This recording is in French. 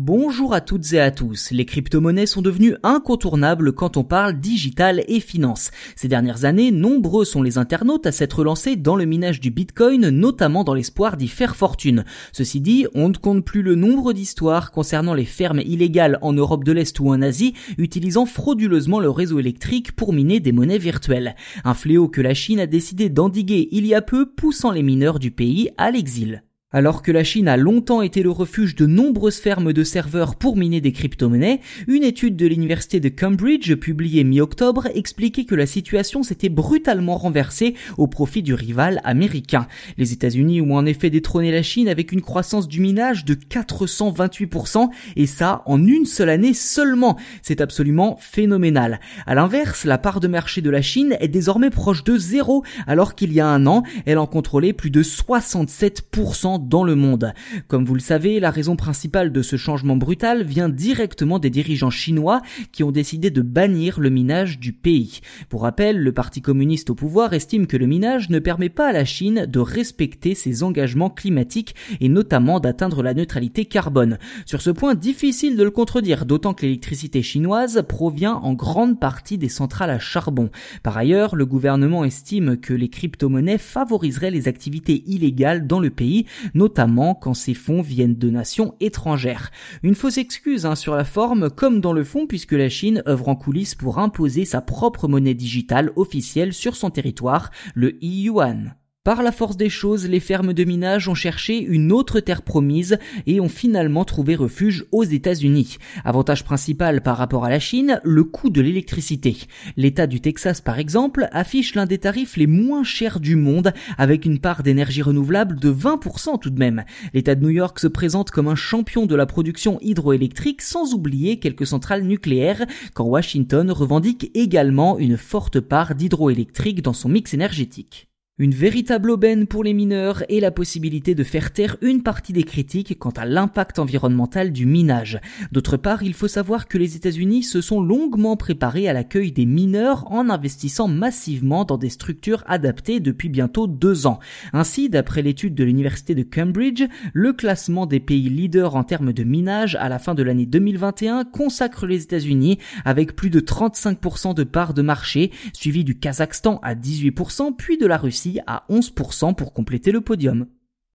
Bonjour à toutes et à tous. Les crypto-monnaies sont devenues incontournables quand on parle digital et finance. Ces dernières années, nombreux sont les internautes à s'être lancés dans le minage du bitcoin, notamment dans l'espoir d'y faire fortune. Ceci dit, on ne compte plus le nombre d'histoires concernant les fermes illégales en Europe de l'Est ou en Asie utilisant frauduleusement le réseau électrique pour miner des monnaies virtuelles. Un fléau que la Chine a décidé d'endiguer il y a peu, poussant les mineurs du pays à l'exil. Alors que la Chine a longtemps été le refuge de nombreuses fermes de serveurs pour miner des crypto-monnaies, une étude de l'université de Cambridge publiée mi-octobre expliquait que la situation s'était brutalement renversée au profit du rival américain. Les États-Unis ont en effet détrôné la Chine avec une croissance du minage de 428% et ça en une seule année seulement. C'est absolument phénoménal. À l'inverse, la part de marché de la Chine est désormais proche de zéro alors qu'il y a un an, elle en contrôlait plus de 67% dans le monde. Comme vous le savez, la raison principale de ce changement brutal vient directement des dirigeants chinois qui ont décidé de bannir le minage du pays. Pour rappel, le Parti communiste au pouvoir estime que le minage ne permet pas à la Chine de respecter ses engagements climatiques et notamment d'atteindre la neutralité carbone. Sur ce point, difficile de le contredire, d'autant que l'électricité chinoise provient en grande partie des centrales à charbon. Par ailleurs, le gouvernement estime que les crypto-monnaies favoriseraient les activités illégales dans le pays, notamment quand ces fonds viennent de nations étrangères. Une fausse excuse hein, sur la forme comme dans le fond puisque la Chine œuvre en coulisses pour imposer sa propre monnaie digitale officielle sur son territoire, le yuan. Par la force des choses, les fermes de minage ont cherché une autre terre promise et ont finalement trouvé refuge aux États-Unis. Avantage principal par rapport à la Chine, le coût de l'électricité. L'État du Texas, par exemple, affiche l'un des tarifs les moins chers du monde avec une part d'énergie renouvelable de 20% tout de même. L'État de New York se présente comme un champion de la production hydroélectrique sans oublier quelques centrales nucléaires quand Washington revendique également une forte part d'hydroélectrique dans son mix énergétique. Une véritable aubaine pour les mineurs et la possibilité de faire taire une partie des critiques quant à l'impact environnemental du minage. D'autre part, il faut savoir que les États-Unis se sont longuement préparés à l'accueil des mineurs en investissant massivement dans des structures adaptées depuis bientôt deux ans. Ainsi, d'après l'étude de l'Université de Cambridge, le classement des pays leaders en termes de minage à la fin de l'année 2021 consacre les États-Unis avec plus de 35% de parts de marché, suivi du Kazakhstan à 18%, puis de la Russie à 11% pour compléter le podium.